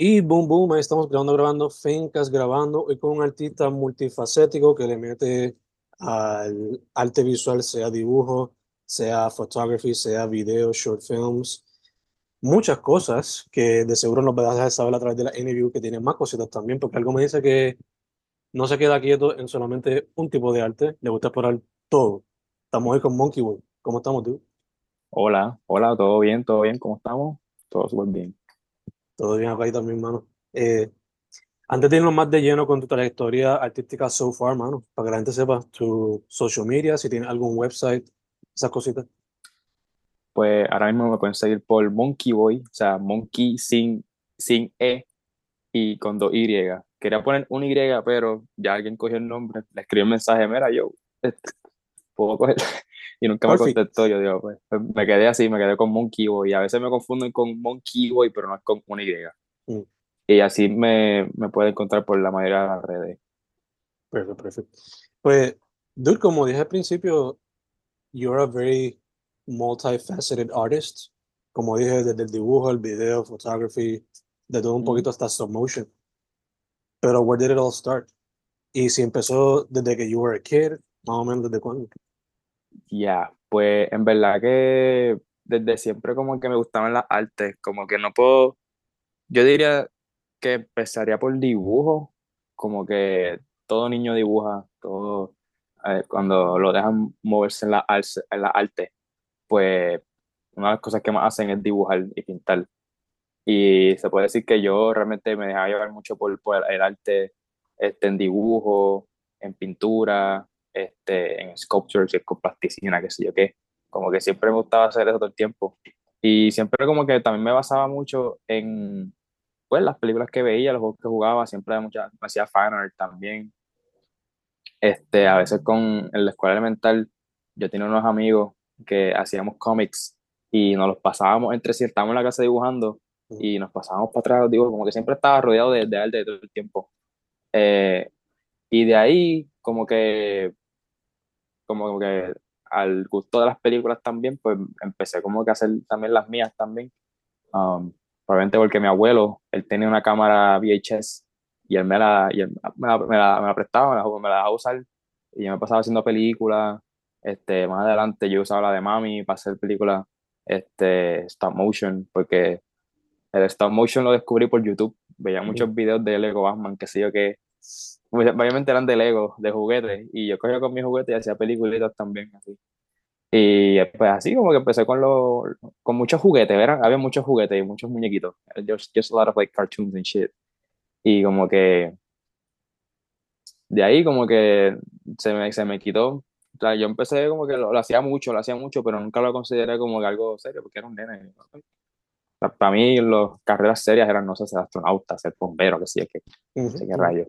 Y boom, boom, ahí estamos grabando, grabando, Fencas grabando, y con un artista multifacético que le mete al arte visual, sea dibujo, sea photography, sea video, short films, muchas cosas que de seguro nos vas a saber a través de la interview que tiene más cositas también, porque algo me dice que no se queda quieto en solamente un tipo de arte, le gusta explorar todo. Estamos hoy con Monkey Boy. ¿Cómo estamos, tú? Hola, hola, todo bien, todo bien, ¿cómo estamos? Todo súper bien. Todo bien acá y también. Eh, antes de irnos más de lleno con tu trayectoria artística so far, mano, para que la gente sepa tu social media, si tienes algún website, esas cositas. Pues ahora mismo me pueden seguir por Monkey Boy, o sea, Monkey sin, sin E y con dos Y. Quería poner un Y, pero ya alguien cogió el nombre, le escribí un mensaje, mira, yo, puedo coger, y nunca me contestó, yo digo, pues, pues, me quedé así, me quedé con Monkey Boy, y a veces me confunden con Monkey Boy, pero no es con una Y. Mm. Y así me, me puede encontrar por la mayoría de las redes. Perfecto, perfecto. Pues, dude, como dije al principio, you're a very multifaceted artist. Como dije, desde el dibujo, el video, photography, de todo un poquito hasta stop motion. Pero, where did it all start? Y si empezó desde que you were a kid, más o menos desde cuándo? Ya, pues en verdad que desde siempre como que me gustaban las artes, como que no puedo, yo diría que empezaría por dibujo, como que todo niño dibuja, todo, cuando lo dejan moverse en la, en la arte, pues una de las cosas que más hacen es dibujar y pintar. Y se puede decir que yo realmente me dejaba llevar mucho por, por el arte este, en dibujo, en pintura, este, en sculptures, con plasticina, qué sé yo qué. Como que siempre me gustaba hacer eso todo el tiempo. Y siempre como que también me basaba mucho en pues, las películas que veía, los juegos que jugaba, siempre mucha, me hacía fan art también. Este, a veces con, en la escuela elemental yo tenía unos amigos que hacíamos cómics y nos los pasábamos entre sí, estábamos en la casa dibujando y nos pasábamos para atrás, digo, como que siempre estaba rodeado de, de arte todo el tiempo. Eh, y de ahí, como que como que al gusto de las películas también, pues empecé como que a hacer también las mías también. Um, probablemente porque mi abuelo, él tenía una cámara VHS y él me la, y me, la, me, la, prestaba, me la, me la dejaba usar y yo me pasaba haciendo películas. Este, más adelante yo usaba la de mami para hacer películas este, stop motion, porque el stop motion lo descubrí por YouTube. Veía muchos videos de Lego Batman, que sé yo que obviamente eran de Lego, de juguetes, y yo cogía con mis juguetes y hacía películas también, así. Y pues así como que empecé con los, con muchos juguetes, ¿verdad? Había muchos juguetes y muchos muñequitos. Just, just a lot of like cartoons and shit. Y como que de ahí como que se me, se me quitó. O sea, yo empecé como que lo, hacía mucho, lo hacía mucho, pero nunca lo consideré como algo serio, porque era un nene. para mí, las carreras serias eran, no sé, ser astronauta, ser bombero, que sí, que, uh qué rayo.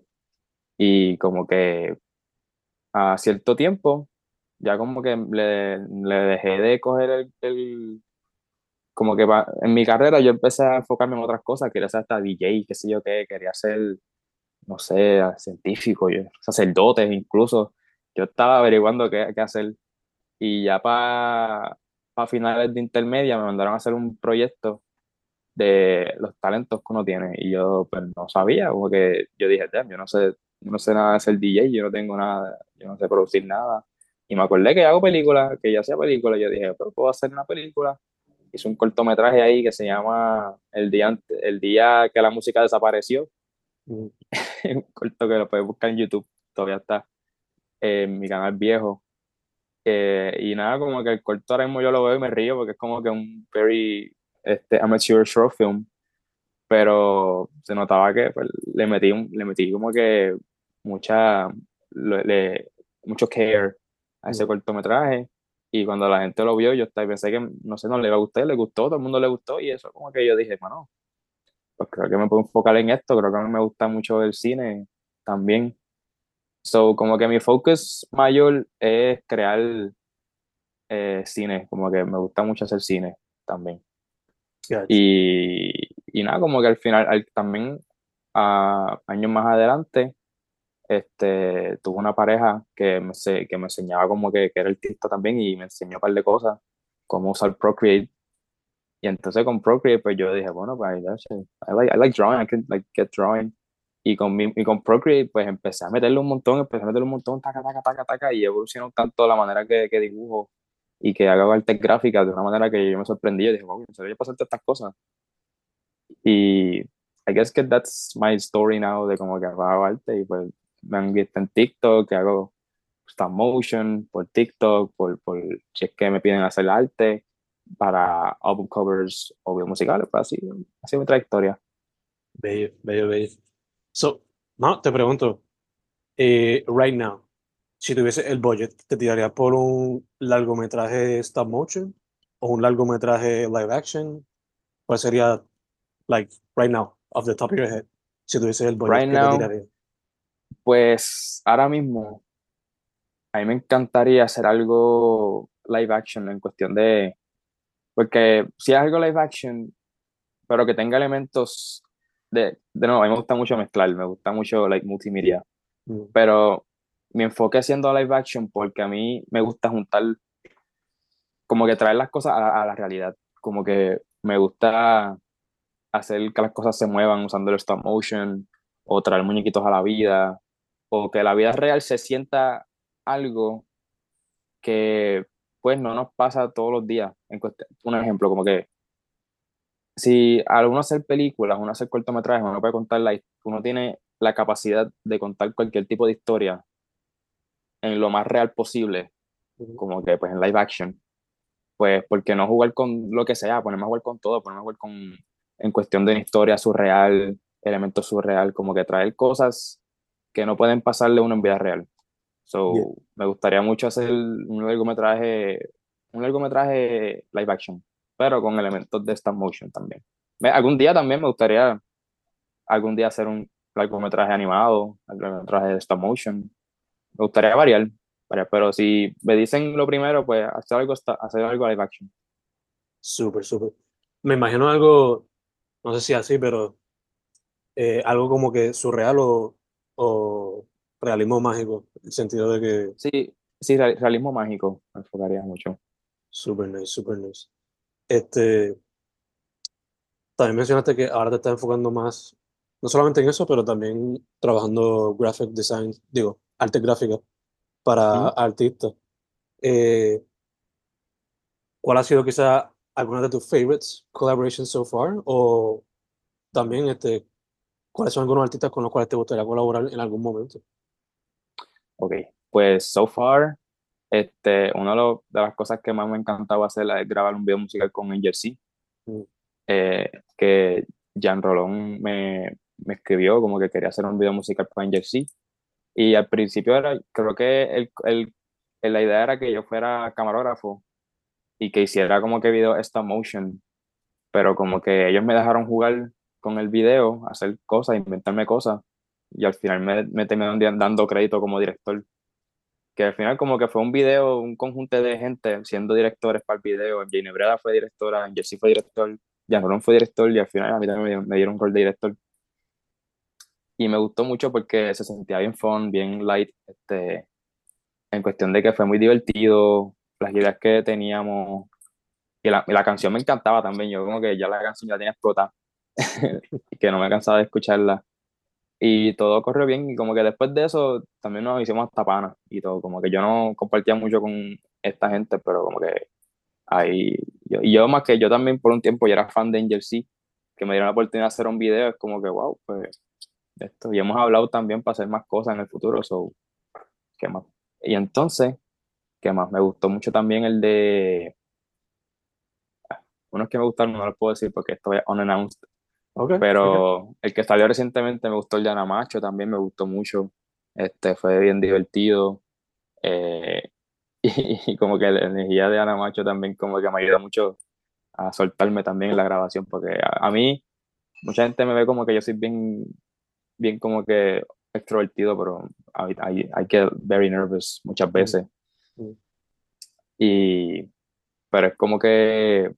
Y como que a cierto tiempo, ya como que le, le dejé de coger el, el como que en mi carrera yo empecé a enfocarme en otras cosas, quería ser hasta DJ, qué sé yo qué, quería ser, no sé, científico, yo, sacerdote incluso. Yo estaba averiguando qué, qué hacer y ya para pa finales de intermedia me mandaron a hacer un proyecto de los talentos que uno tiene y yo pues no sabía, como que yo dije, yo no sé no sé nada de ser DJ, yo no tengo nada, yo no sé producir nada. Y me acordé que hago películas, que ya hacía películas, yo dije, pero puedo hacer una película. Hice un cortometraje ahí que se llama El día, el día que la música desapareció. Mm. un corto que lo puedes buscar en YouTube, todavía está en mi canal viejo. Eh, y nada, como que el corto ahora mismo yo lo veo y me río porque es como que un very este, amateur short film pero se notaba que pues, le metí le metí como que mucha, le, mucho care a ese mm. cortometraje. Y cuando la gente lo vio, yo pensé que, no sé, no le iba a gustar, le gustó, todo el mundo le gustó. Y eso, como que yo dije, bueno, pues creo que me puedo enfocar en esto. Creo que a mí me gusta mucho el cine también. So, como que mi focus mayor es crear eh, cine, como que me gusta mucho hacer cine también. Y, y, nada, como que al final, también a, años más adelante, este, tuve una pareja que me, que me enseñaba como que, que, era artista también y me enseñó un par de cosas, cómo usar Procreate Y entonces con Procreate, pues yo dije, bueno, pues I like, I like drawing, I can like get drawing. Y con, mi, y con Procreate, pues empecé a meterle un montón, empecé a meterle un montón, taca, taca, taca, taca, y evolucionó tanto la manera que, que dibujo y que hago arte gráfica de una manera que yo me sorprendí. Yo dije, wow, ¿en serio pasar estas cosas? Y I guess que that's my story now de como que hago arte y pues me han visto en TikTok, que hago stop motion por TikTok, por, por si es que me piden hacer arte para album covers o videos musicales, pues así, así es mi trayectoria. Bello, bello, bello. So, no, te pregunto, eh, right now, si tuviese el budget, ¿te tiraría por un largometraje stop motion o un largometraje live action? ¿Cuál sería, like, right now, off the top of your head, si tuviese el budget, right now, Pues ahora mismo, a mí me encantaría hacer algo live action en cuestión de, porque si es algo live action, pero que tenga elementos de, de nuevo, a mí me gusta mucho mezclar, me gusta mucho like multimedia, mm. pero mi enfoque haciendo live action porque a mí me gusta juntar, como que traer las cosas a, la realidad, como que me gusta hacer que las cosas se muevan usando el stop motion o traer muñequitos a la vida o que la vida real se sienta algo que pues no nos pasa todos los días. Un ejemplo, como que si al uno hacer películas, uno hacer cortometrajes, uno puede contar la, uno tiene la capacidad de contar cualquier tipo de historia en lo más real posible, como que pues en live action, pues porque no jugar con lo que sea, ponerme a jugar con todo, ponerme a jugar con, en cuestión de historia surreal, elementos surreal, como que traer cosas que no pueden pasarle uno en vida real. So, me gustaría mucho hacer un largometraje, un largometraje live action, pero con elementos de stop motion también. algún día también me gustaría, algún día hacer un largometraje animado, un largometraje de stop motion. Me gustaría variar, pero si me dicen lo primero, pues hacer algo, hacer algo live action. Súper, súper. Me imagino algo, no sé si así, pero eh, algo como que surreal o, o realismo mágico, en el sentido de que... Sí, sí, realismo mágico, me enfocaría mucho. Super nice, super nice. Este, también mencionaste que ahora te estás enfocando más, no solamente en eso, pero también trabajando graphic design, digo, arte gráfica para artistas. Eh, ¿Cuál ha sido quizá alguna de tus favorites collaborations so far? O también, este, ¿cuáles son algunos artistas con los cuales te gustaría colaborar en algún momento? Ok, pues so far, este, una de, las cosas que más me encantaba hacer es grabar un video musical con Angel C. Mm. Eh, que Jan Rolón me, me, escribió como que quería hacer un video musical con Angel C. Y al principio era, creo que el, el, la idea era que yo fuera camarógrafo y que hiciera como que video stop motion, pero como que ellos me dejaron jugar con el video, hacer cosas, inventarme cosas y al final me, me terminaron dando crédito como director. Que al final como que fue un video, un conjunto de gente siendo directores para el video. Jane Breda fue directora, Jesse fue director, Jan Rolón fue director y al final a mí también me, dieron un rol de director. Y me gustó mucho porque se sentía bien fun, bien light, este, en cuestión de que fue muy divertido, las ideas que teníamos. Y la, y la canción me encantaba también, yo como que ya la canción ya tenía explotada, que no me cansaba de escucharla. Y todo corrió bien y como que después de eso también nos hicimos hasta panas y todo, como que yo no compartía mucho con esta gente, pero como que ahí, yo, y yo más que yo también por un tiempo ya era fan de Angel C, que me dieron la oportunidad de hacer un video, es como que wow, pues esto, y hemos hablado también para hacer más cosas en el futuro, so, ¿qué más? Y entonces, ¿qué más? Me gustó mucho también el de, ah, unos que me gustaron, no los puedo decir porque esto es unannounced, pero el que salió recientemente me gustó el de Anamacho, también me gustó mucho. Este, fue bien divertido. Eh, y, como que la energía de Anamacho también como que me ayuda mucho a soltarme también en la grabación, porque a, mí mucha gente me ve como que yo soy bien, bien como que extrovertido, pero I, I, get very nervous muchas mm. veces. Mm. Y, pero es como que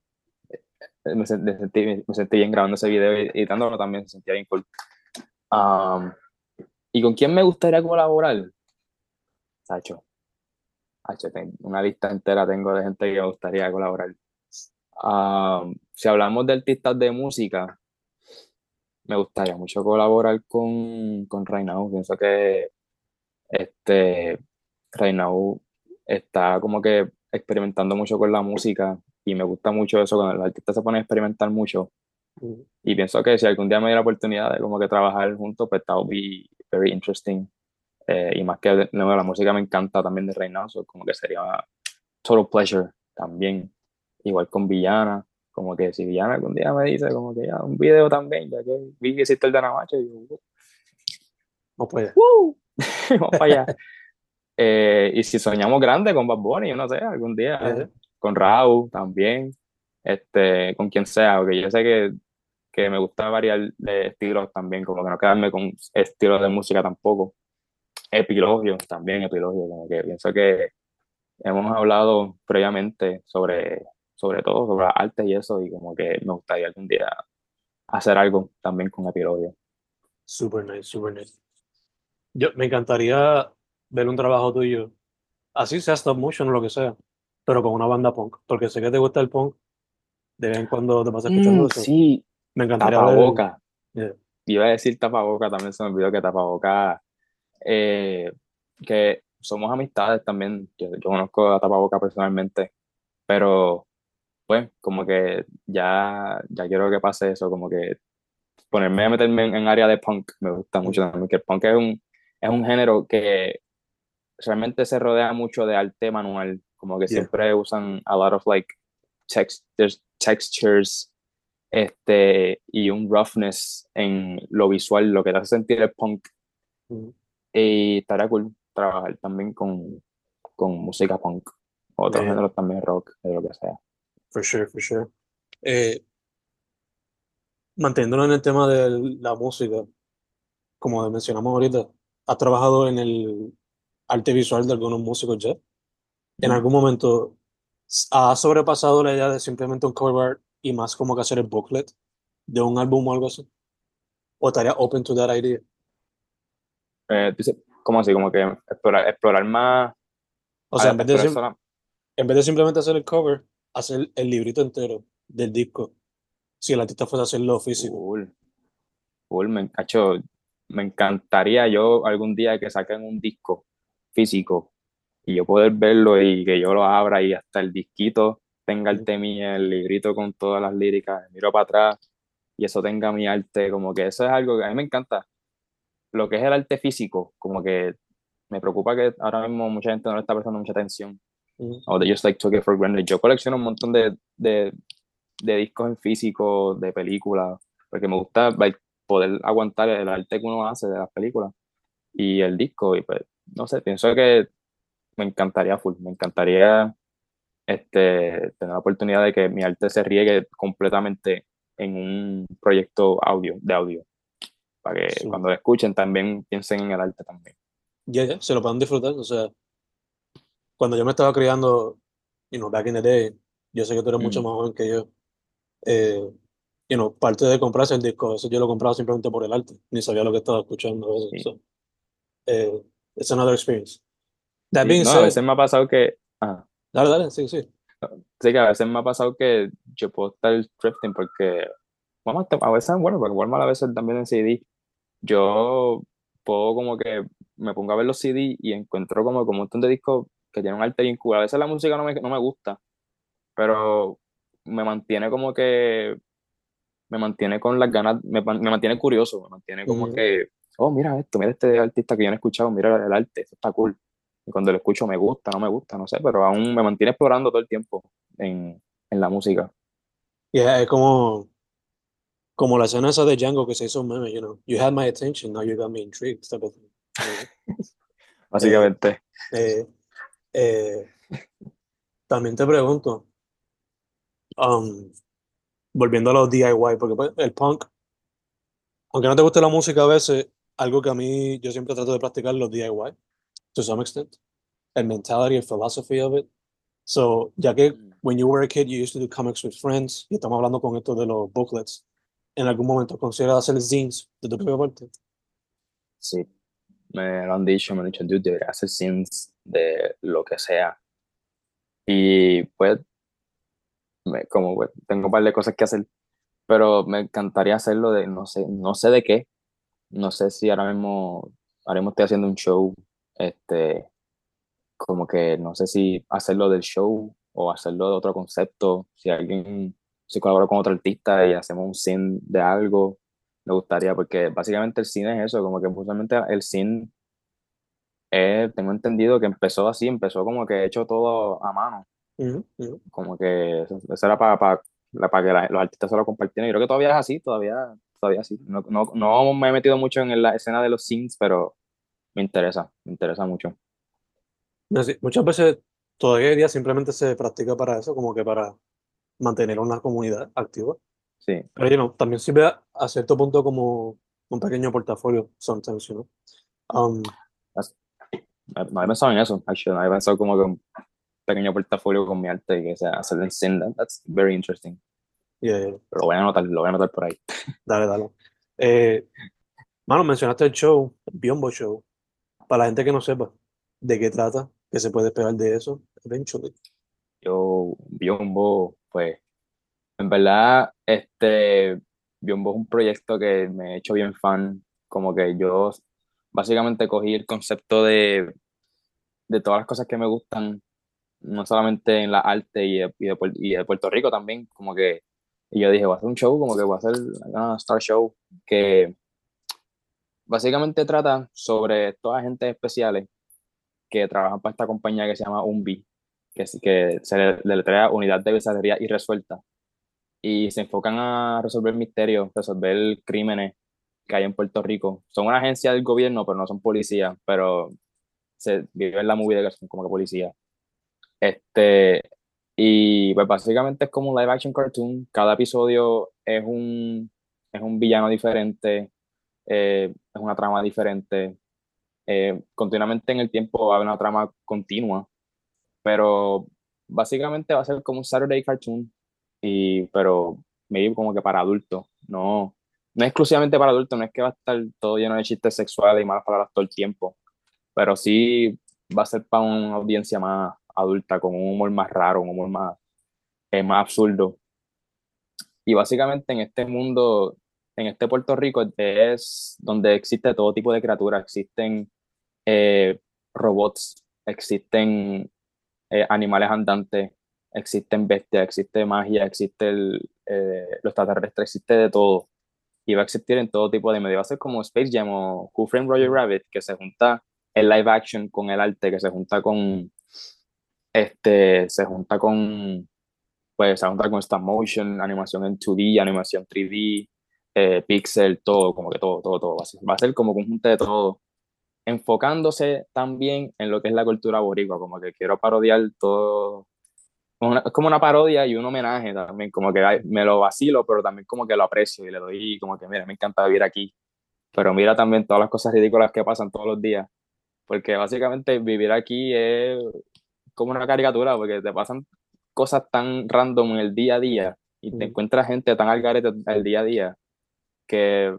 me, sentí, me sentí bien grabando ese video y editándolo también, se sentía bien cool. ¿Y con quién me gustaría colaborar? Sacho. Una lista entera tengo de gente que me gustaría colaborar. si hablamos de artistas de música, me gustaría mucho colaborar con, con Reynau. Pienso que este, Reynau está como que experimentando mucho con la música y me gusta mucho eso cuando los artistas se ponen a experimentar mucho. Y pienso que si algún día me diera la oportunidad de como que trabajar juntos, pues that would be very interesting. Eh, y más que la música me encanta también de Reynoso, como que sería total pleasure también. Igual con Villana, como que si Villana algún día me dice como que ya un video también, ya que vi que existe el de Navacho, y yo, vamos para allá. vamos para allá. Eh, y si soñamos grande con Bad Bunny, yo no sé, algún día, con Raúl también, este, con quien sea, porque yo sé que, que me gusta variar de estilos también, como que no quedarme con estilos de música tampoco. Epilogio también, epilogio, como que pienso que hemos hablado previamente sobre, sobre todo, sobre arte y eso, y como que me gustaría algún día hacer algo también con epilogio. Super nice, super nice. Yo, me encantaría ver un trabajo tuyo, así sea stop motion o lo que sea, pero con una banda punk, porque sé que te gusta el punk, de vez en cuando te vas escuchando mm, eso. Sí, me encantaría tapaboca. Iba a decir tapaboca, también se me olvidó que tapaboca, eh, que somos amistades también, yo, conozco a tapaboca personalmente, pero pues como que ya, ya quiero que pase eso, como que ponerme a meterme en, área de punk me gusta mucho también, que el punk es un, es un género que realmente se rodea mucho de arte manual, como que siempre usan a lot of like textures este, y un roughness en lo visual, lo que te hace sentir el punk. Y estaría cool trabajar también con, con música punk, otros géneros también rock, de lo que sea. For sure, for sure. Eh, manteniéndolo en el tema de la música, como mencionamos ahorita, ¿has trabajado en el arte visual de algunos músicos ya? ¿En algún momento ha sobrepasado la idea de simplemente un cover art y más como que hacer el booklet de un álbum o algo así? ¿O estaría open to that idea? Eh, ¿Cómo así? Como que explorar, explorar más... O sea, en vez, de en vez de simplemente hacer el cover, hacer el librito entero del disco. Si el artista fuese a hacerlo físico. Cool. Cool, me, me encantaría yo algún día que saquen un disco físico y yo poder verlo y que yo lo abra y hasta el disquito tenga el temilla, el librito con todas las líricas, miro para atrás y eso tenga mi arte, como que eso es algo que a mí me encanta. Lo que es el arte físico, como que me preocupa que ahora mismo mucha gente no le está prestando mucha atención. O de just like took it for granted. Yo colecciono un montón de, de, de discos en físico, de películas, porque me gusta poder aguantar el arte que uno hace de las películas y el disco. Y pues, no sé, pienso que me encantaría full, me encantaría este, tener la oportunidad de que mi arte se riegue completamente en un proyecto audio, de audio, para que cuando lo escuchen también piensen en el arte también. Ya, ya, se lo puedan disfrutar, o sea, cuando yo me estaba criando, you know, back in the day, yo sé que tú eres mucho mm. más joven que yo, eh, you know, parte de comprarse el disco, eso yo lo compraba simplemente por el arte, ni sabía lo que estaba escuchando. Sí. So, eh, it's another experience. That no, a veces me ha pasado que... Dale, dale, sí, sí. Sí, que a veces me ha pasado que yo puedo estar drifting porque, a veces, bueno, porque Walmart a veces también en CD, yo puedo como que me pongo a ver los CD y encuentro como, como un montón de discos que tienen un arte bien cool. A veces la música no me, no me gusta, pero me mantiene como que, me mantiene con las ganas, me, me mantiene curioso, me mantiene como que, oh, mira esto, mira este artista que yo no he escuchado, mira el arte, esto está cool cuando lo escucho me gusta, no me gusta, no sé, pero aún me mantiene explorando todo el tiempo en, en la música. Y es como, como la escena esa de Django que se hizo un meme, you know, you had my attention, now you got me intrigued, Básicamente. Eh, eh, también te pregunto, um, volviendo a los DIY, porque pues, el punk, aunque no te guste la música a veces, algo que a mí yo siempre trato de practicar los DIY to some extent, and mentality and philosophy of it. So, ya que mm. when you were a kid, you used to do comics with friends, y estamos hablando con esto de los booklets, ¿en algún momento consideras hacer zines de tu propia parte? Sí, me lo han dicho, me han dicho, dude, debería hacer zines de lo que sea. Y pues, como pues, tengo un par de cosas que hacer, pero me encantaría hacerlo de, no sé, no sé de qué, no sé si ahora mismo, ahora mismo estoy haciendo un show, este, como que no sé si hacerlo del show o hacerlo de otro concepto, si alguien, si colaboro con otro artista y hacemos un scene de algo, me gustaría, porque básicamente el cine es eso, como que justamente el cine, eh, tengo entendido que empezó así, empezó como que hecho todo a mano, como que eso, era para, para, para que los artistas se lo compartieran, y creo que todavía es así, todavía, todavía así, no, no, no me he metido mucho en la escena de los scenes, pero me interesa, me interesa mucho. muchas veces todavía día simplemente se practica para eso, como que para mantener una comunidad activa. Sí. Pero también sirve a, cierto punto como un pequeño portafolio, sometimes, you know. Um, no he pensado en eso, actually. No he pensado como que un pequeño portafolio con mi arte y que sea hacerlo en Cinda. That's very interesting. Yeah, yeah. Pero lo voy a anotar, lo voy a anotar por ahí. Dale, dale. Eh, mano, mencionaste el show, el Biombo Show. Para la gente que no sepa de qué trata, que se puede esperar de eso, eventually. Yo, Biombo, pues, en verdad, este, Biombo es un proyecto que me he hecho bien fan, como que yo básicamente cogí el concepto de, de todas las cosas que me gustan, no solamente en la arte y de, y de, Puerto Rico también, como que y yo dije, voy a hacer un show, como que voy a hacer una Star Show, que básicamente trata sobre todas agentes especiales que trabajan para esta compañía que se llama UNBI, que, que se le deletrea Unidad de Bizarrería Irresuelta, y se enfocan a resolver misterios, resolver crímenes que hay en Puerto Rico. Son una agencia del gobierno, pero no son policías, pero se vive en la movida que son como que policías. Este, y pues básicamente es como un live action cartoon. Cada episodio es un, es un villano diferente, eh, es una trama diferente. Eh, continuamente en el tiempo va a haber una trama continua, pero básicamente va a ser como un Saturday cartoon, y, pero medio como que para adultos. No, no exclusivamente para adultos, no es que va a estar todo lleno de chistes sexuales y malas palabras todo el tiempo, pero sí va a ser para una audiencia más adulta, con un humor más raro, un humor más, eh, más absurdo. Y básicamente en este mundo, en este Puerto Rico, es donde existe todo tipo de criaturas, existen eh, robots, existen eh, animales andantes, existen bestias, existe magia, existe el, lo extraterrestre, existe de todo. Y va a existir en todo tipo de medios. Va a ser como Space Jam o Who Framed Roger Rabbit, que se junta el live action con el arte, que se junta con, este, se junta con, pues se junta con stop motion, animación en 2D, animación 3D, eh, pixel, todo, como que todo, todo, todo. Va a, ser, va a ser como conjunto de todo, enfocándose también en lo que es la cultura boricua, como que quiero parodiar todo. Es como una parodia y un homenaje también, como que me lo vacilo, pero también como que lo aprecio y le doy como que, mira, me encanta vivir aquí, pero mira también todas las cosas ridículas que pasan todos los días, porque básicamente vivir aquí es como una caricatura, porque te pasan cosas tan random en el día a día y te encuentras gente tan al garete el día a día que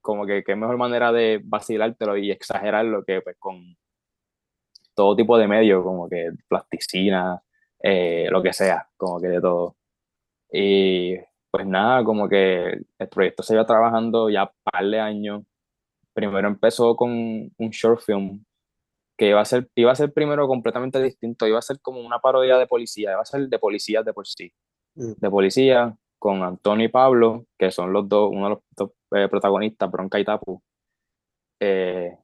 como que qué mejor manera de vacilártelo y exagerarlo que pues con todo tipo de medios, como que plasticina, eh, lo que sea, como que de todo. Y pues nada, como que el proyecto se iba trabajando ya par de años. Primero empezó con un short film que iba a ser, iba a ser primero completamente distinto, iba a ser como una parodia de policía, iba a ser de policías de por sí. Mm. De policía con Antonio y Pablo, que son los dos, uno de los dos eh, protagonistas, Bronca y Tapu. Eh,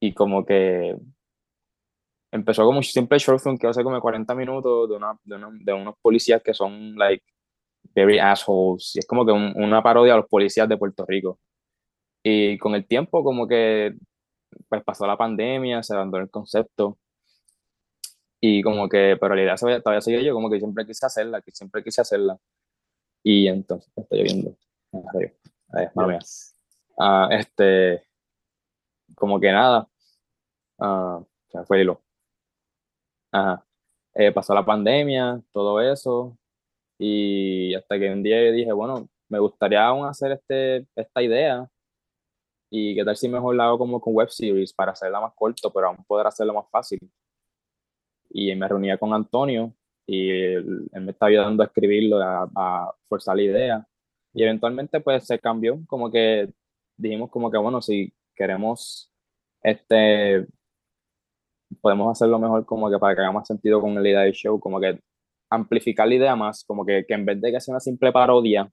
y como que empezó como siempre short film que ser como 40 minutos de, una, de, unos policías que son like very assholes y es como que una parodia a los policías de Puerto Rico y con el tiempo como que pues pasó la pandemia se abandonó el concepto y como que pero la idea todavía sigue yo como que siempre quise hacerla que siempre quise hacerla y entonces estoy viendo ah, este como que nada uh, fue hilo. Ajá. Eh, pasó la pandemia, todo eso, y hasta que un día dije, bueno, me gustaría aún hacer este, esta idea, y qué tal si mejor la hago como con web series para hacerla más corto, pero aún poder hacerla más fácil. Y me reunía con Antonio, y él, me está ayudando a escribirlo, a, a, forzar la idea. Y eventualmente pues se cambió, como que dijimos como que bueno, si queremos, este, podemos hacerlo mejor como que para que haga más sentido con la idea del show, como que amplificar la idea más, como que, que en vez de que sea una simple parodia,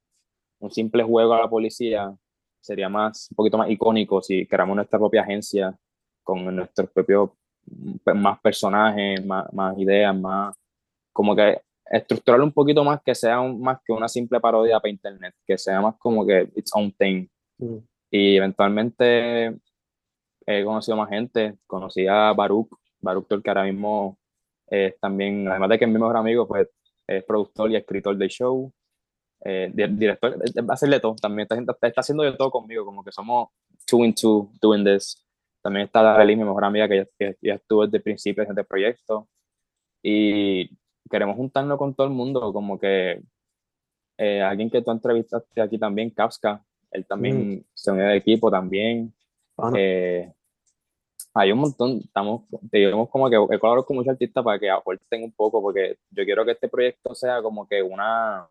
un simple juego a la policía, sería más, un poquito más icónico si creamos nuestra propia agencia con nuestros propios más personajes, más, más ideas, más como que estructurarlo un poquito más que sea más que una simple parodia para internet, que sea más como que it's own thing. Mm. Y eventualmente he conocido más gente, conocí a Baruch, Baruch que ahora mismo es también, además de que es mi mejor amigo, pues es productor y escritor del show, eh, director, va a hacerle todo, también está, está, está, haciendo de todo conmigo, como que somos two in two doing this. También está Darely, mi mejor amiga, que ya, ya estuvo desde el principio de este proyecto. Y queremos juntarnos con todo el mundo, como que eh, alguien que tú entrevistaste aquí también, Kafka, él también mm. se unió al equipo también. Eh, hay un montón, estamos, digamos como que he colaborado con muchos artistas para que aporten un poco, porque yo quiero que este proyecto sea como que una,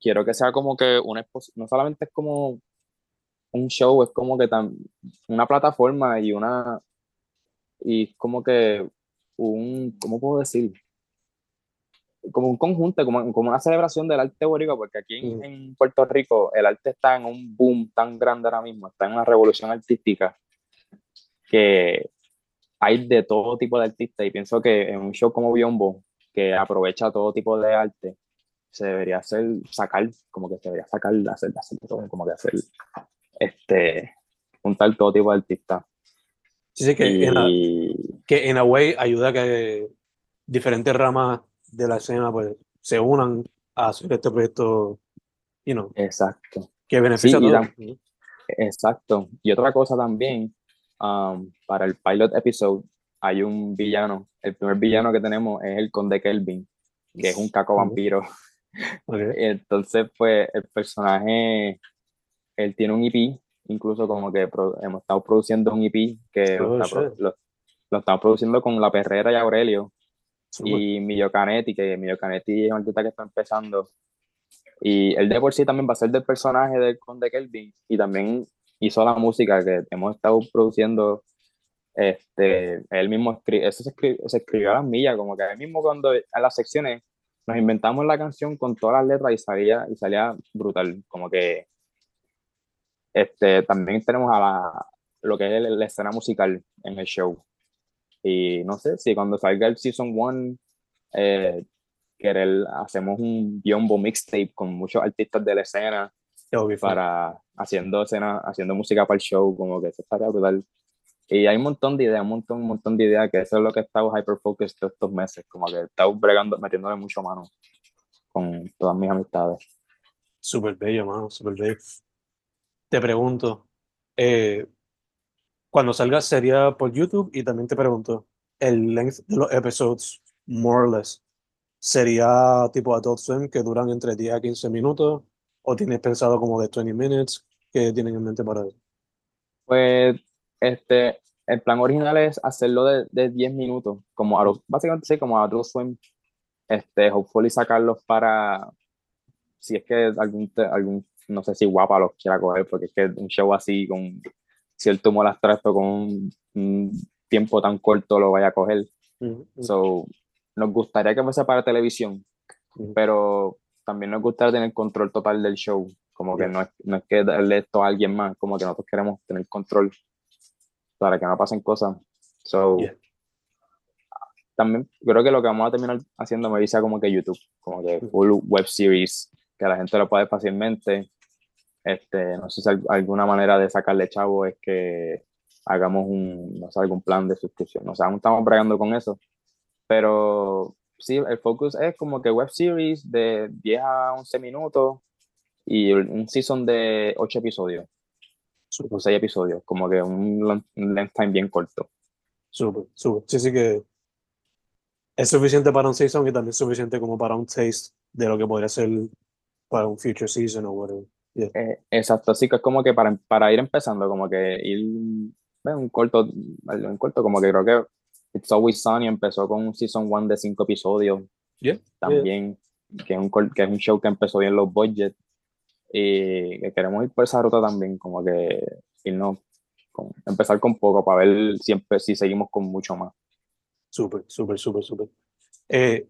quiero que sea como que una no solamente es como un show, es como que tan, una plataforma y una, y como que un, ¿cómo puedo decir? Como un conjunto, como, como una celebración del arte boricua, porque aquí en, en, Puerto Rico el arte está en un boom tan grande ahora mismo, está en una revolución artística que hay de todo tipo de artistas y pienso que en un show como Biombo, que aprovecha todo tipo de arte, se debería hacer, sacar, como que se debería sacar, hacer, hacer todo, como que hacer, este, juntar todo tipo de artistas. Sí, sí, que, en a, que en a way ayuda a que diferentes ramas de la escena pues se unan a hacer este proyecto, you know, exacto. que beneficia a todos. Exacto. Y otra cosa también, um, para el pilot episode hay un villano, el primer villano que tenemos es el Conde Kelvin, que es un caco vampiro. Entonces, pues el personaje, él tiene un EP, incluso como que hemos estado produciendo un EP que lo, oh, lo, estamos produciendo con La Perrera y Aurelio, y Millo Canetti, que Millo Canetti es un artista que está empezando. Y él de por sí también va a ser del personaje del Conde Kelvin y también hizo la música que hemos estado produciendo. Este, él mismo escribe, eso se, se escribió a las millas, como que él mismo cuando en las secciones nos inventamos la canción con todas las letras y salía, y salía brutal, como que este, también tenemos a la, lo que es la escena musical en el show. Y no sé si cuando salga el Season 1, eh, querer, hacemos un biombo mixtape con muchos artistas de la escena para haciendo escena, haciendo música para el show, como que eso estaría brutal. Y hay un montón de ideas, un montón, un montón de ideas, que eso es lo que he estado hyper-focused estos meses, como que he estado bregando, metiéndole mucho mano con todas mis amistades. Súper bello, mano, súper bello. Te pregunto, eh, cuando salga sería por YouTube y también te pregunto, el length de los episodes, more or less, sería tipo Adult Swim que duran entre 10 a 15 minutos o tienes pensado como de 20 minutes? ¿Qué tienen en mente para eso? Pues este, el plan original es hacerlo de, de 10 minutos, como básicamente sí, como Adult Swim. Este, hopefully sacarlos para, si es que algún, algún no sé si guapa los quiera coger, porque es que un show así con cierto humor abstracto con un, tiempo tan corto lo vaya a coger. So, nos gustaría que fuese para televisión, pero también nos gustaría tener control total del show. Como que no, es, no es que darle esto a alguien más, como que nosotros queremos tener control para que no pasen cosas. So, también creo que lo que vamos a terminar haciendo me dice como que YouTube, como que full web series, que la gente lo puede fácilmente este, no sé si alguna manera de sacarle chavo es que hagamos un, no sé, algún plan de suscripción. O sea, aún estamos bregando con eso. Pero sí, el focus es como que web series de 10 a 11 minutos y un season de 8 episodios. O 6 episodios, como que un length time bien corto. Súper, súper. Sí, sí que es suficiente para un season y también es suficiente como para un taste de lo que podría ser para un future season o whatever. Eh, exacto, así que es como que para, para ir empezando, como que ir un corto, un corto, como que creo que It's Always Sunny empezó con un season one de cinco episodios Yeah, también, Que, es un, que es un show que empezó bien los budgets y que queremos ir por esa ruta también, como que irnos, con, empezar con poco para ver siempre si seguimos con mucho más. Súper, súper, súper, súper. Eh,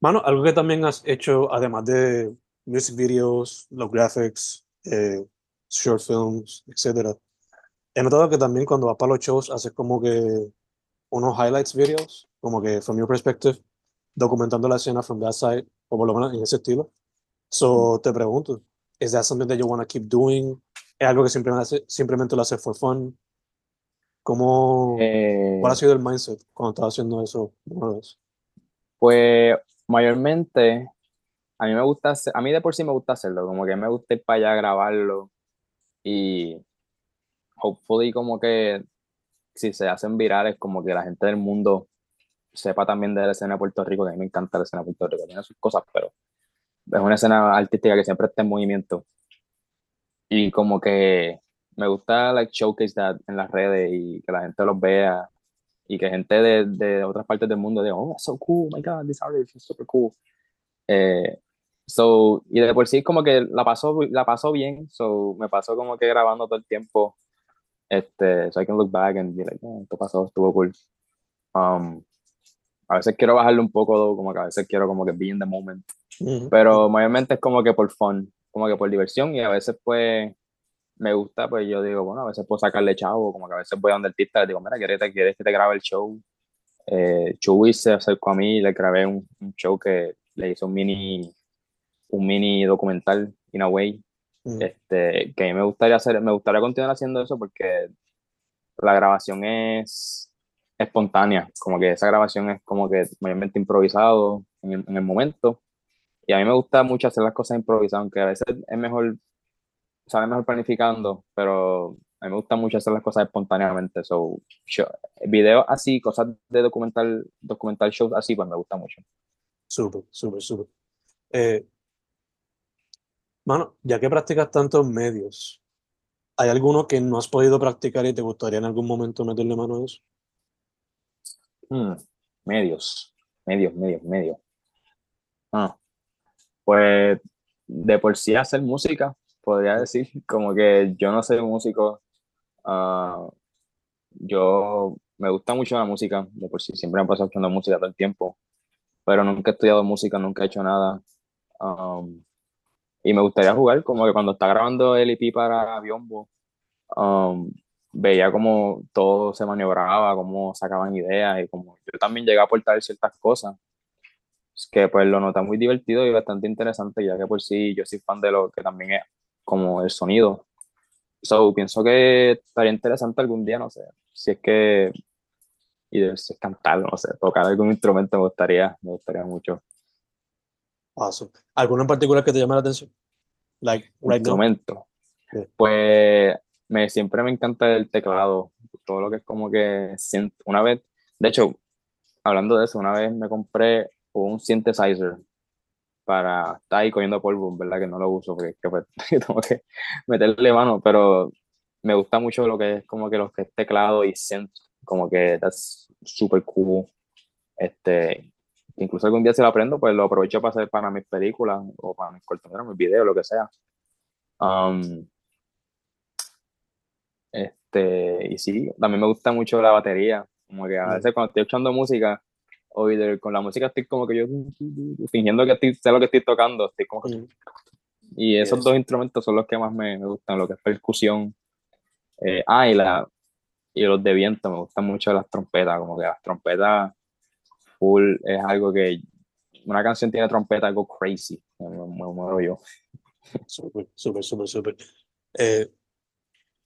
mano, algo que también has hecho, además de music videos, los graphics, eh, short films, etcétera. He notado que también cuando vas para los shows haces como que unos highlights videos, como que from your perspective, documentando la escena from that side, o por lo menos en ese estilo. So, te pregunto, ¿is that something that you want to keep doing? ¿Es algo que simplemente, simplemente lo haces for fun? ¿Cómo, Eh, ¿Cuál ha sido el mindset cuando estás haciendo eso? Pues mayormente a mí me gusta, a mí de por sí me gusta hacerlo, como que me gusta ir para allá a grabarlo y hopefully como que si se hacen virales, como que la gente del mundo sepa también de la escena de Puerto Rico, que a mí me encanta la escena de Puerto Rico, tiene sus cosas, pero es una escena artística que siempre está en movimiento y como que me gusta like showcase that en las redes y que la gente los vea y que gente de, de otras partes del mundo diga, oh, that's so cool, oh my God, this artist is super cool. Eh, so, y de por sí como que la pasó, la pasó bien, so me pasó como que grabando todo el tiempo, este, so I can look back and be like, oh, esto pasó, estuvo cool. Um, a veces quiero bajarle un poco, como que a veces quiero como que be in the moment, Ujú. pero mayormente es como que por fun, como que por diversión y a veces pues me gusta, pues yo digo, bueno, a veces puedo sacarle chavo, como que a veces voy a donde el artista, le digo, mira, ¿quieres, quieres que te grabe el show? Eh, Chuy se acercó a mí y le grabé un, un show que le hizo un mini, un mini documental, in a way, Ujú. este, que a mí me gustaría hacer, me gustaría continuar haciendo eso porque la grabación es espontánea, como que esa grabación es como que mayormente improvisado en el, en el momento. Y a mí me gusta mucho hacer las cosas improvisadas, aunque a veces es mejor, sale mejor planificando, pero a mí me gusta mucho hacer las cosas espontáneamente. So, videos así, cosas de documental, documental shows así, pues me gusta mucho. Súper, súper, súper. Eh, mano, ya que practicas tantos medios, ¿hay alguno que no has podido practicar y te gustaría en algún momento meterle mano a eso? Hmm, medios, medios, medios, medios. Ah, pues de por sí hacer música, podría decir, como que yo no soy músico, ah, yo me gusta mucho la música, de por sí siempre me paso escuchando música todo el tiempo, pero nunca he estudiado música, nunca he hecho nada. um, y me gustaría jugar, como que cuando está grabando el EP para Biombo, um, veía como todo se maniobraba, cómo sacaban ideas y como yo también llegué a aportar ciertas cosas que pues lo nota muy divertido y bastante interesante, ya que por sí yo soy fan de lo que también es como el sonido. So, pienso que estaría interesante algún día, no sé, si es que, y de- si es cantar, no sé, tocar algún instrumento me gustaría, me gustaría mucho. Awesome. ¿Alguno en particular que te llame la atención? Like, right instrumento. Yeah. Pues me, siempre me encanta el teclado, todo lo que es como que una vez, de hecho, hablando de eso, una vez me compré un synthesizer para estar ahí cogiendo polvo, ¿verdad? Que no lo uso porque es que, pues, tengo que meterle mano, pero me gusta mucho lo que es como que lo que es teclado y synth, como que that's super cool. Este, incluso algún día si lo aprendo, pues lo aprovecho para hacer para mis películas o para mis cortometrajes, mis videos, lo que sea. Um, este, y sí, también me gusta mucho la batería, como que a Mm. veces cuando estoy escuchando música, o con la música estoy como que yo fingiendo que estoy, sé lo que estoy tocando, estoy como que- Mm. y esos Yes. dos instrumentos son los que más me, me gustan, lo que es percusión. Eh, ah, y, la, y los de viento, me gustan mucho las trompetas, como que las trompetas full es algo que una canción tiene trompeta, algo crazy, me, muero yo. Súper, súper, súper, súper. Eh,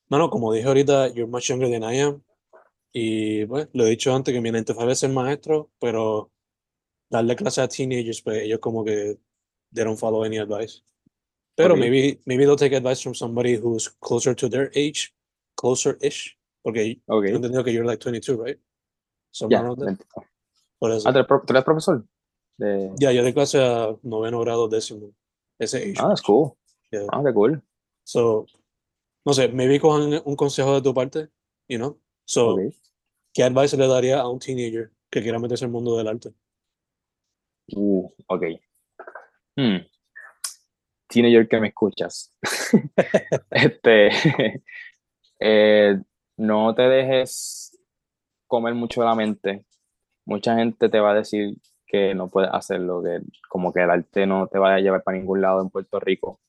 mano, como dije ahorita, you're much younger than I am. Y pues, lo he dicho antes que mi 9 to 5 es ser maestro, pero darle clase a teenagers, pues ellos como que they don't follow any advice. Pero Ok. maybe, maybe they'll take advice from somebody who's closer to their age, closer-ish. Porque Ok, tengo entendido que you're like 22, right? there. entiendo. Por eso. Ah, ¿tú eres, pro- tú eres profesor? De... Ya, yo de clase a noveno grado, décimo. Ese. Ah, es cool. Yeah. Ah, qué cool. So, no sé, maybe cojan un consejo de tu parte, you know? So. ¿qué advice le daría a un teenager que quiera meterse en el mundo del arte? Uh, ok. Hmm. Teenager que me escuchas. este, eh, no te dejes comer mucho la mente. Mucha gente te va a decir que no puedes hacerlo, que como que el arte no te va a llevar para ningún lado en Puerto Rico.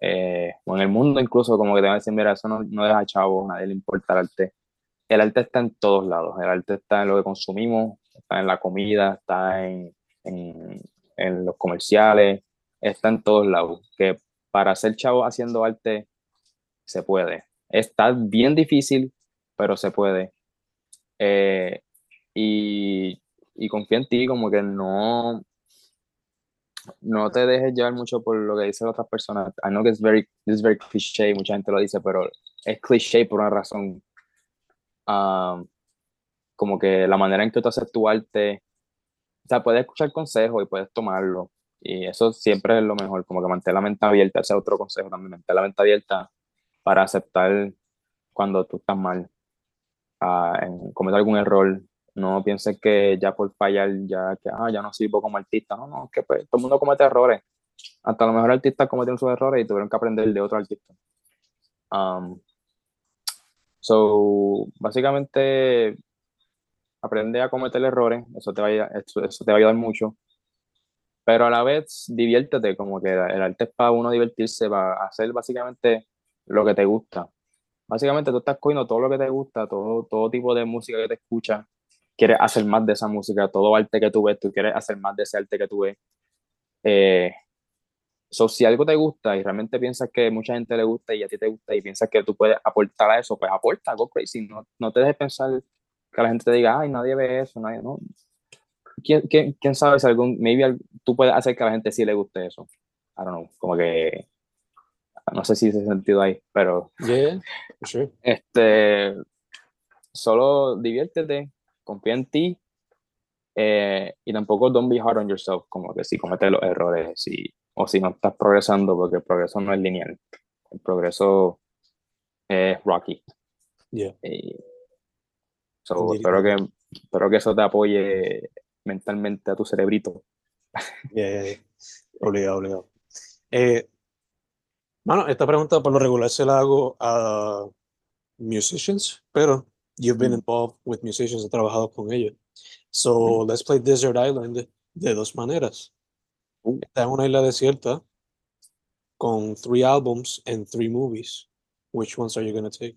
Eh, o en el mundo incluso, como que te van a decir, mira, eso no, no deja chavo, a nadie le importa el arte. El arte está en todos lados, el arte está en lo que consumimos, está en la comida, está en, en, en los comerciales, está en todos lados. Que para ser chavo haciendo arte se puede. Está bien difícil, pero se puede. Eh, y, y confía en ti, como que no, no te dejes llevar mucho por lo que dicen otras personas. I know que es very, it's very cliché, mucha gente lo dice, pero es cliché por una razón. Um, como que la manera en que tú haces tu arte, o sea, puedes escuchar consejos y puedes tomarlo. Y eso siempre es lo mejor, como que mantener la mente abierta, ese es otro consejo también, mantener la mente abierta para aceptar cuando tú estás mal, uh, en cometer algún error, no pienses que ya por fallar, ya que ah, ya no sirvo como artista. No, no, que pues, todo el mundo comete errores. Hasta los mejores artistas cometieron sus errores y tuvieron que aprender de otro artista. Um, so, básicamente, aprende a cometer errores, eso te, va a, eso, te va a ayudar mucho. Pero a la vez, diviértete, como que el arte es para uno divertirse, para hacer básicamente lo que te gusta. Básicamente tú estás cogiendo todo lo que te gusta, todo, todo tipo de música que te escucha, quieres hacer más de esa música, todo arte que tú ves, tú quieres hacer más de ese arte que tú ves. Eh, so, si algo te gusta y realmente piensas que mucha gente le gusta y a ti te gusta y piensas que tú puedes aportar a eso, pues aporta, go crazy. No, no te dejes pensar que la gente te diga, ay, nadie ve eso, nadie, no. ¿Quién, quién, quién sabe si algún, maybe tú puedes hacer que a la gente sí le guste eso? I don't know, como que, no sé si ese sentido ahí, pero. Yeah, sure. Este, solo diviértete, confía en ti eh, y tampoco don't be hard on yourself, como que si cometes los errores si, o si no estás progresando, porque el progreso no es lineal, el progreso es rocky. Yeah. so, espero, que, espero que eso te apoye mentalmente a tu cerebrito. Yeah, yeah, Obligado, obligado. Eh, bueno, esta pregunta por lo regular se la hago a musicians, pero you've been involved with musicians, has trabajado con ellos. So let's play Desert Island de dos maneras. Está en una isla desierta con three albums and three movies. Which ones are you going to take?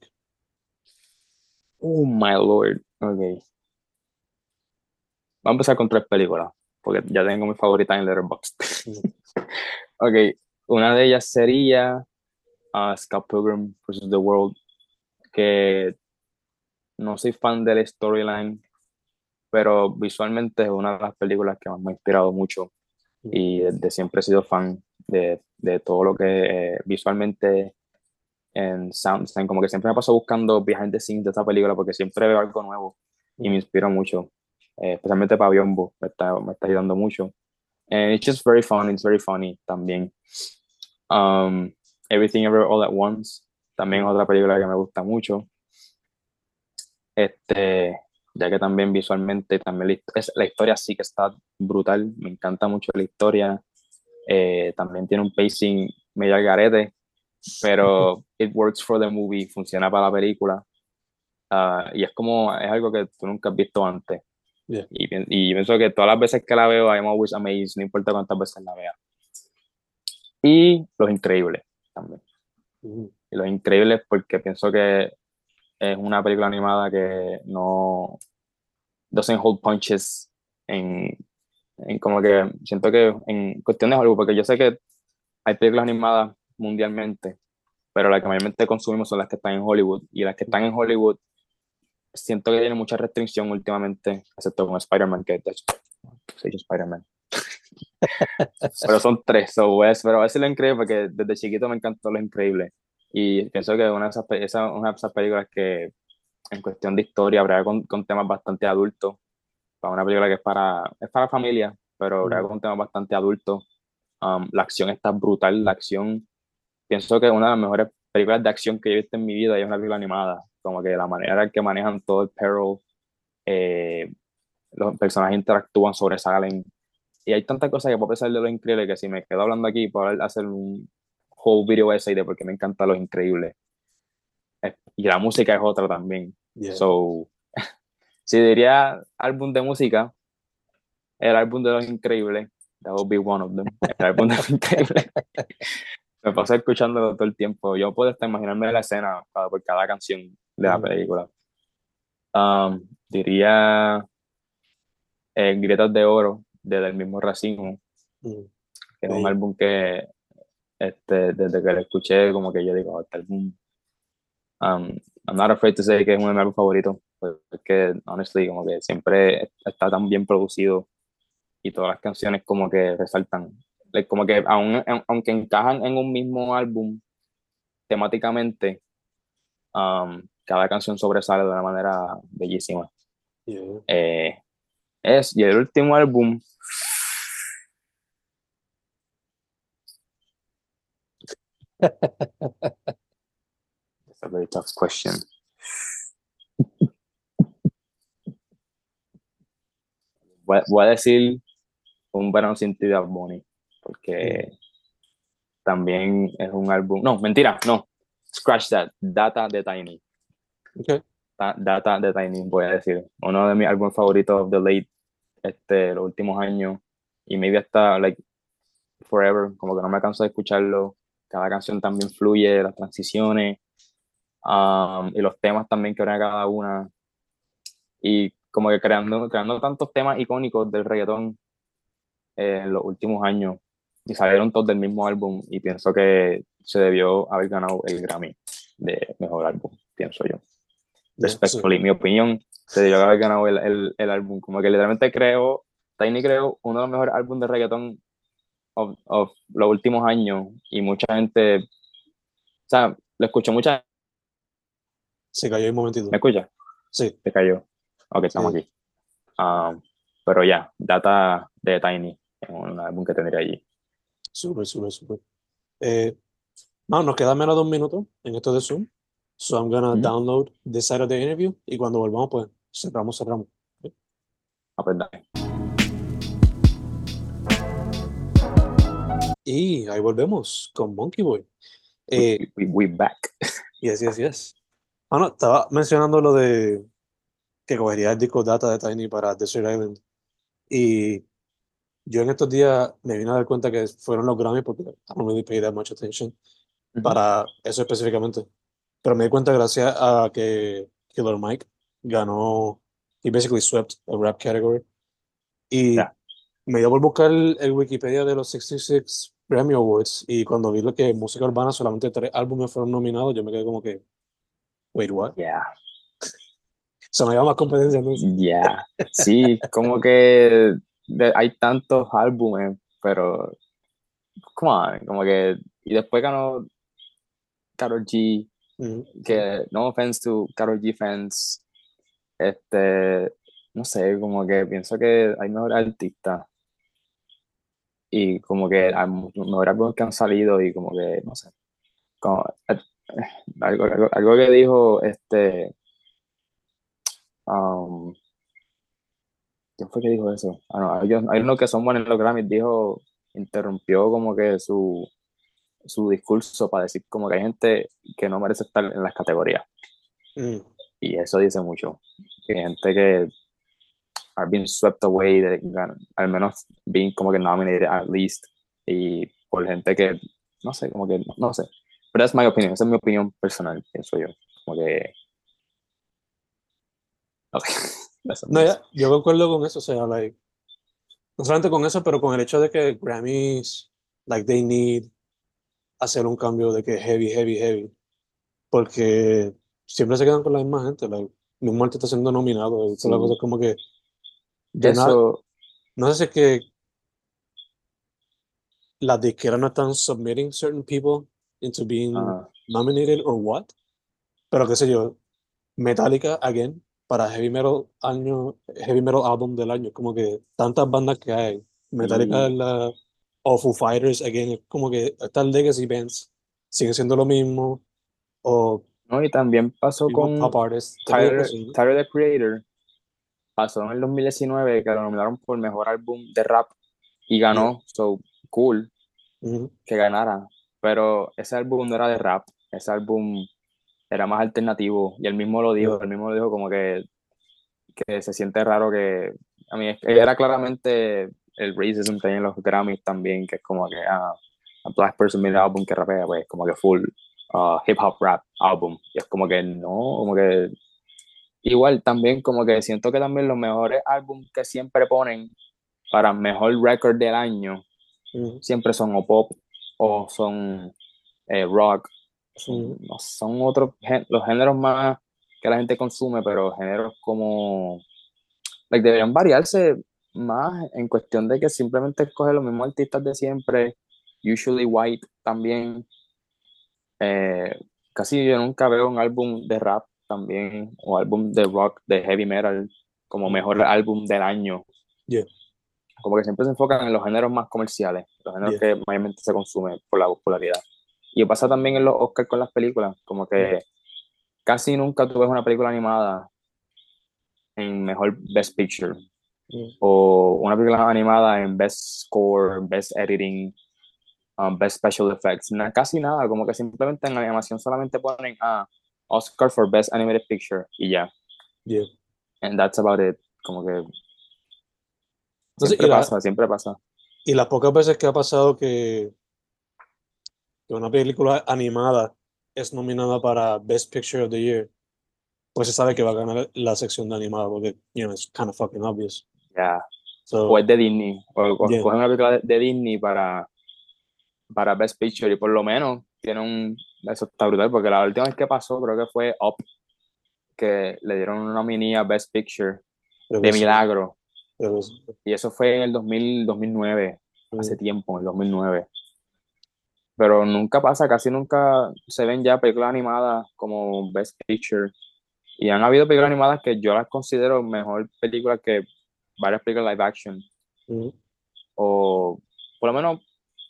Oh my lord. Ok. Vamos a empezar con tres películas, porque ya tengo mi favorita en Letterboxd. ok. Una de ellas sería uh, Scott Pilgrim vs. The World, que no soy fan de la storyline, pero visualmente es una de las películas que más me ha inspirado mucho y desde siempre he sido fan de, de todo lo que eh, visualmente en Soundstein, como que siempre me paso buscando behind the scenes de esta película porque siempre veo algo nuevo y me inspira mucho, eh, especialmente para Biombo, me está, me está ayudando mucho. And it's just very fun, it's very funny también. Um, Everything Ever All at Once, también es otra película que me gusta mucho. Este, ya que también visualmente, también la, es, la historia sí que está brutal, me encanta mucho la historia, eh, también tiene un pacing medio al garete, pero it works for the movie, funciona para la película, uh, y es como, es algo que tú nunca has visto antes. Yeah. Y, y pienso que todas las veces que la veo, I'm always amazed, no importa cuántas veces la vea. Y Los Increíbles también. Mm. Y Los Increíbles porque pienso que es una película animada que no doesn't hold punches en, en como que siento que en cuestiones de Hollywood, porque yo sé que hay películas animadas mundialmente, pero las que mayormente consumimos son las que están en Hollywood y las que están en Hollywood siento que tienen mucha restricción últimamente, excepto con Spider-Man, que de hecho, soy Spider-Man. pero son tres, so es, pero a veces lo increíble porque desde chiquito me encantó lo increíble. Y pienso que una de esas, esa, una de esas películas que en cuestión de historia habrá con, con, temas bastante adultos, para una película que es para, es para familia, pero habrá con temas bastante adultos. Um, la acción está brutal, la acción, pienso que es una de las mejores películas de acción que he visto en mi vida y es una película animada, como que la manera en que manejan todo el peril, eh, los personajes interactúan, sobresalen, y hay tantas cosas que puedo pensar de lo increíble que si me quedo hablando aquí, puedo hacer un whole video essay de porque me encanta Los Increíbles. Y la música es otra también. So, si diría álbum de música, el álbum de Los Increíbles, that would be one of them. El álbum de Los Increíbles. me paso escuchándolo todo el tiempo. Yo puedo hasta imaginarme la escena por cada canción de la película. Um, diría eh, Grietas de Oro, de el mismo Racimo, que es un álbum que este, desde que lo escuché, como que yo digo, este álbum, um, I'm not afraid to say que es uno de mis álbumes favoritos, porque, honestly, como que siempre está tan bien producido y todas las canciones como que resaltan, como que aun, aunque encajan en un mismo álbum temáticamente, um, cada canción sobresale de una manera bellísima. Eh, es, y el último álbum It's a very tough question. voy, a decir un verano sin ti de Bonnie, porque también es un álbum. No, mentira, no. Scratch that. Data de Tiny. Okay. Data de Tiny, voy a decir. Uno de mis álbumes favoritos of the late, este, los últimos años. Y maybe hasta, like, forever. Como que no me canso de escucharlo cada canción también fluye, las transiciones um, y los temas también que crea cada una. Y como que creando, creando tantos temas icónicos del reggaetón en los últimos años y salieron todos del mismo álbum y pienso que se debió haber ganado el Grammy de mejor álbum, pienso yo. Respectfully, mi opinión, se debió haber ganado el, el, el álbum. Como que literalmente creo, Tiny creo uno de los mejores álbumes de reggaetón of, of los últimos años y mucha gente, o sea, lo escucho mucha Se cayó un momentito. ¿Me escucha? Sí. Se cayó. Ok, estamos aquí. Um, pero ya, data de Tiny, un álbum que tendría allí. Súper, súper, súper. Eh, bueno, nos queda menos de un minuto en esto de Zoom. So I'm gonna download this side of the interview y cuando volvamos, pues cerramos, cerramos. Okay. Ah, pues Y ahí volvemos con Monkey Boy. Eh, we, we, back. Yes, yes, yes. Bueno, estaba mencionando lo de que cogería el disco data de Tiny para Desert Island. Y yo en estos días me vine a dar cuenta que fueron los Grammy porque I don't really pay that much attention para eso específicamente. Pero me di cuenta gracias a que Killer Mike ganó, he basically swept a rap category. Y me dio por buscar el Wikipedia de los 66 Grammy Awards y cuando vi lo que música urbana solamente tres álbumes fueron nominados, yo me quedé como que, wait, what? Yeah. Se me llama más competencia. Ya, yeah. sí, como que hay tantos álbumes, pero, come on, como que, y después ganó Karol G, que no offense to Karol G fans, este, no sé, como que pienso que hay mejores artistas y como que hay mejores álbumes que han salido y como que, no sé, como, eh, algo, algo, que dijo este, um, ¿quién fue que dijo eso? Ah, no, hay, hay uno que son buenos en los Grammys, dijo, interrumpió como que su, su discurso para decir como que hay gente que no merece estar en las categorías. Mm. Y eso dice mucho. Que hay gente que are being swept away, de, al menos being como que nominated at least, y por gente que, no sé, como que, no, sé. Pero es mi opinión, esa es mi opinión personal, pienso yo. Como que... Okay. no, ya, yo concuerdo con eso, o sea, like, no solamente con eso, pero con el hecho de que Grammys, like, they need hacer un cambio de que heavy, heavy, heavy, porque siempre se quedan con la misma gente, like, mismo está siendo nominado, y la cosa como que eso, no, sé que las disqueras no están submitting certain people into being nominated or what, pero qué sé yo, Metallica, again, para Heavy Metal año, Heavy Metal Album del año, como que tantas bandas que hay, Metallica, la, o Foo Fighters, again, como que estas legacy bands siguen siendo lo mismo, o... No, y también pasó con Tyler, Tyler, the Creator, pasó en el 2019 que lo nominaron por mejor álbum de rap y ganó, so cool que ganara. Pero ese álbum no era de rap, ese álbum era más alternativo y él mismo lo dijo, él mismo lo dijo como que, que se siente raro que, a mí, era claramente el racism que hay en los Grammys también, que es como que ah, a Black Person made album que rapea, pues como que full uh, hip hop rap album. Y es como que no, como que igual también como que siento que también los mejores álbumes que siempre ponen para mejor record del año siempre son o pop o son eh, rock, son, son otros los géneros más que la gente consume, pero géneros como like, deberían variarse más en cuestión de que simplemente escoge los mismos artistas de siempre, usually white también. Eh, casi yo nunca veo un álbum de rap también o álbum de rock, de heavy metal como mejor álbum del año. Yeah. Como que siempre se enfocan en los géneros más comerciales, los géneros Yeah. que mayormente se consumen por la popularidad. Y pasa también en los Oscars con las películas, como que casi nunca tú ves una película animada en mejor Best Picture o una película animada en Best Score, Best Editing, um, Best Special Effects, na- casi nada, como que simplemente en la animación solamente ponen a Oscar for Best Animated Picture y ya, Yeah. and that's about it, como que Entonces, siempre la- pasa, siempre pasa. y las pocas veces que ha pasado que, que una película animada es nominada para Best Picture of the Year, pues se sabe que va a ganar la sección de animada porque, you know, it's kind of fucking obvious. Ya. So, o es de Disney, o, o Yeah. cogen una película de, de Disney para, para Best Picture y por lo menos tiene un, eso está brutal, porque la última vez que pasó creo que fue Up, que le dieron una nominía Best Picture creo de que sí, milagro, sí. y eso fue en el 2000, 2009, hace Mm. tiempo, en el 2009. Pero nunca pasa, casi nunca se ven ya películas animadas como Best Picture. Y han habido películas animadas que yo las considero mejor películas que varias películas live action. Mm. o por lo menos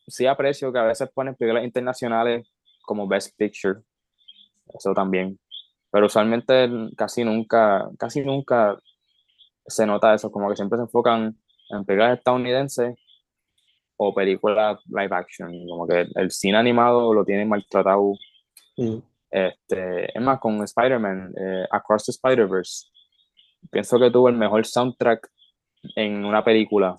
sí aprecio que a veces ponen películas internacionales como Best Picture, eso también, pero usualmente casi nunca, casi nunca se nota eso, como que siempre se enfocan en películas estadounidenses o películas live action, como que el cine animado lo tienen maltratado, Mm. este, es más, con Spider-Man, eh, Across the Spider-Verse, pienso que tuvo el mejor soundtrack en una película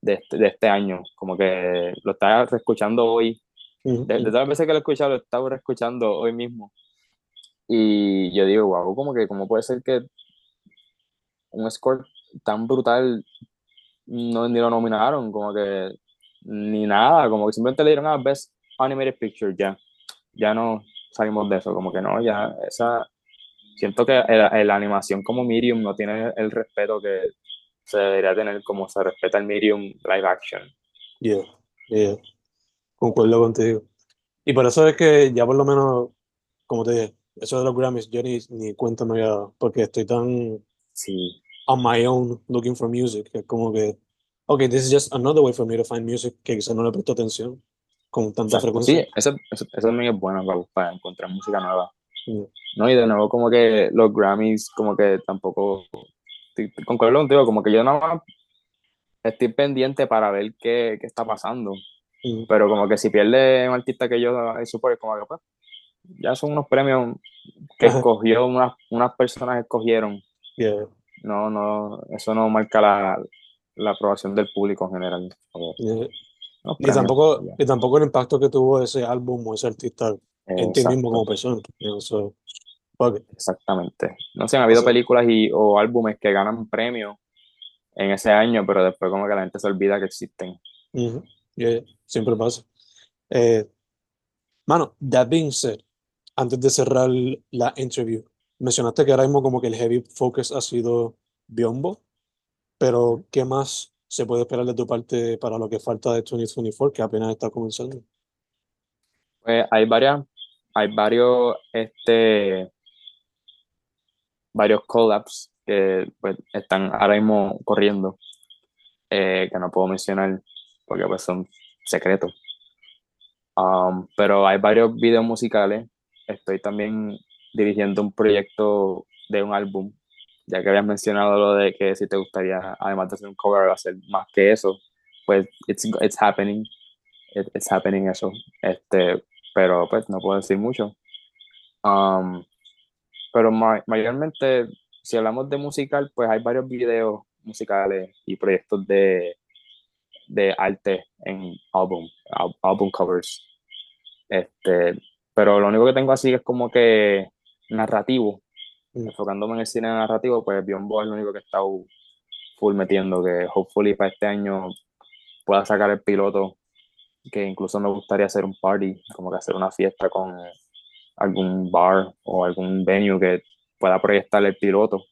de este, de este año, como que lo estaba reescuchando hoy, De, de todas las veces que lo he escuchado, lo estaba reescuchando hoy mismo, y yo digo, wow, como que, ¿cómo puede ser que un score tan brutal no, ni lo nominaron, como que ni nada, como que simplemente le dieron a Best Animated Picture, ya, ya no salimos de eso, como que no, ya, esa, siento que la animación como medium no tiene el respeto que se debería tener como se respeta el medium live action. Yeah, yeah. Concuerdo contigo. Y por eso es que ya por lo menos, como te dije, eso de los Grammys, yo ni, ni cuenta me había dado, porque estoy tan Sí, on my own looking for music, que es como que, ok, this is just another way for me to find music que quizás no le presto atención con tanta exacto. Sí, frecuencia. eso, eso, eso también es bueno para, para encontrar música nueva. No, y de nuevo como que los Grammys como que tampoco, concuerdo contigo, como que yo nada más estoy pendiente para ver qué, qué está pasando, Pero como que si pierde un artista que yo supongo como que pues, ya son unos premios que Ajá. escogió, unas, unas personas escogieron, Yeah, no, no, eso no marca la, la aprobación del público en general. Yeah. premios, tampoco, ni tampoco el impacto que tuvo ese álbum o ese artista en ti mismo como persona. Exactamente. No sé, han habido películas y, o álbumes que ganan premios en ese año, pero después como que la gente se olvida que existen. Yeah, siempre pasa. Eh, mano, that being said, antes de cerrar la interview, mencionaste que ahora mismo como que el heavy focus ha sido Biombo, pero ¿qué más se puede esperar de tu parte para lo que falta de 2024, que apenas está comenzando? Pues hay varias, hay varios, este, varios collabs que pues, están ahora mismo corriendo, eh, que no puedo mencionar porque pues son secretos. Um, pero hay varios videos musicales. Estoy también dirigiendo un proyecto de un álbum, ya que habías mencionado lo de que si te gustaría, además de hacer un cover, hacer más que eso. pues it's, it's happening, it's happening eso, este, pero pues no puedo decir mucho. Um, pero mayormente, si hablamos de musical, pues hay varios videos musicales y proyectos de, de arte en álbum, álbum covers. Este, pero lo único que tengo así es como que narrativo, mm. enfocándome en el cine narrativo, pues Biombo es lo único que he estado full metiendo, que hopefully para este año pueda sacar el piloto, que incluso me gustaría hacer un party, como que hacer una fiesta con algún bar o algún venue que pueda proyectar el piloto.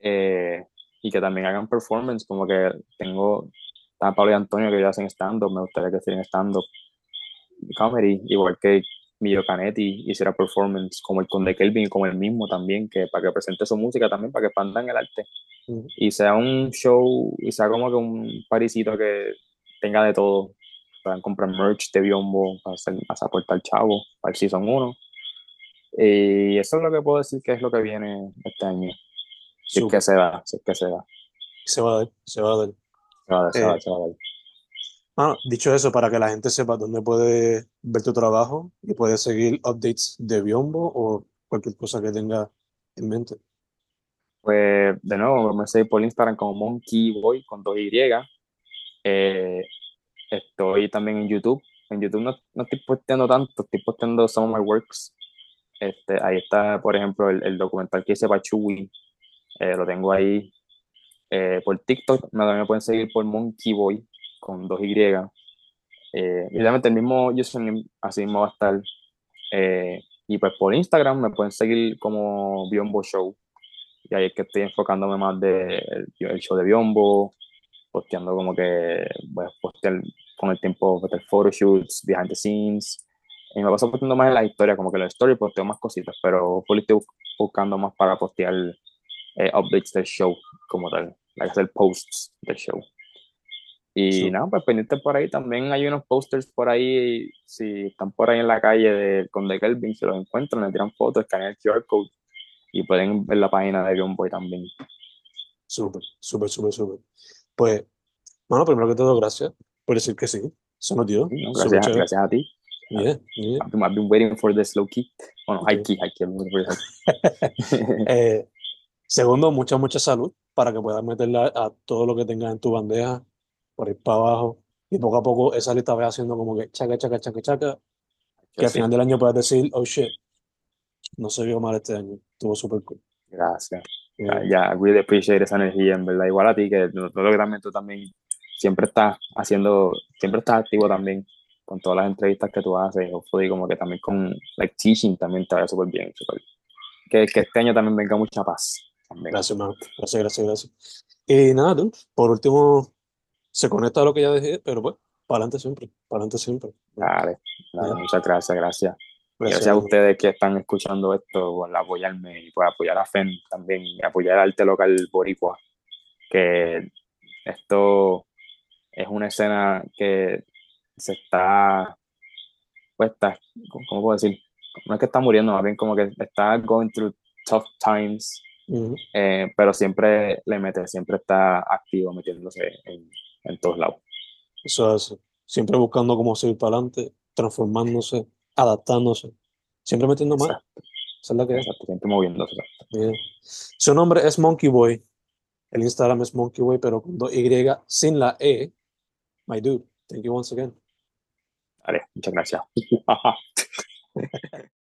Eh, y que también hagan performance, como que tengo, está Pablo y Antonio que ya hacen stand-up, me gustaría que hicieran stand-up comedy, igual que Mio Canetti hiciera performance como el Conde Kelvin y como el mismo también, que para que presente su música también, para que expandan el arte. Y sea un show, y sea como que un parisito que tenga de todo. Puedan comprar merch de Biombo para, hacer, para aportar chavo para el Season 1. Y eso es lo que puedo decir que es lo que viene este año. Si es que se da, si es que se da. Se va a dar, se va a dar. Se va a dar, se va a dar, se va a dar. Bueno, dicho eso, para que la gente sepa dónde puede ver tu trabajo y puede seguir updates de Biombo o cualquier cosa que tenga en mente. Pues de nuevo, me seguir por Instagram como Monkey Boy con dos Y. Eh, estoy también en YouTube. En YouTube no, no, estoy posteando tanto, estoy posteando some of my works. Este, ahí está, por ejemplo, el, el documental que hice para Chewy. Eh, lo tengo ahí. Eh, por TikTok me, me pueden seguir por Monkey Boy con dos Y. Eh, el mismo username así mismo va a estar. Eh, y pues por Instagram me pueden seguir como Biombo Show. Y ahí es que estoy enfocándome más de el, show de Biombo, posteando como que voy a postear con el tiempo postear photoshoots, behind the scenes. Y me paso posteando más en la historia, como que la story posteo más cositas, pero estoy buscando más para postear eh, updates del show como tal, like hacer posts del show. Y nada, pues pendiente por ahí también hay unos posters por ahí, si están por ahí en la calle de Conde Kelvin, se los encuentran, le tiran fotos, escanean el QR code y pueden ver la página de John Boy también. Súper, súper, súper, súper. Pues, bueno, primero que todo, gracias por decir que sí. Eso nos dio. gracias, gracias a ti. Yeah, yeah. I've, been, waiting for this low key. Bueno, high key, high key. eh, segundo, mucha, mucha salud para que puedas meterla a todo lo que tengas en tu bandeja por ir para abajo, y poco a poco esa lista va haciendo como que chaca, chaca, chaca, chaca, que al final del año puedas decir, oh shit, no se vio mal este año, estuvo súper cool. Gracias. Ya, yeah, really appreciate esa energía, en verdad. Igual a ti, que todo lo que también tú también siempre estás haciendo, siempre estás activo también con todas las entrevistas que tú haces, fue como que también con like teaching también te vaya súper bien, super. Que, que este año también venga mucha paz. Gracias, man. Gracias, gracias, gracias. Y nada, tú, por último, se conecta a lo que ya dejé, pero pues, para adelante siempre, para adelante siempre. Dale, muchas gracias, gracias. Gracias, a ustedes que están escuchando esto, por apoyarme y por apoyar a FEN también, y apoyar al arte local boricua, que esto es una escena que se está, pues está, ¿cómo puedo decir? No es que está muriendo, más bien como que está going through tough times, eh, pero siempre le mete, siempre está activo metiéndose en, en todos lados. Eso es, siempre buscando cómo seguir para adelante, transformándose, adaptándose, siempre metiendo más. Esa es la que Exacto, siempre moviéndose. Su nombre es Monkey Boy. El Instagram es Monkey Boy, pero con dos Y sin la E. My dude, thank you once again. Vale, muchas gracias.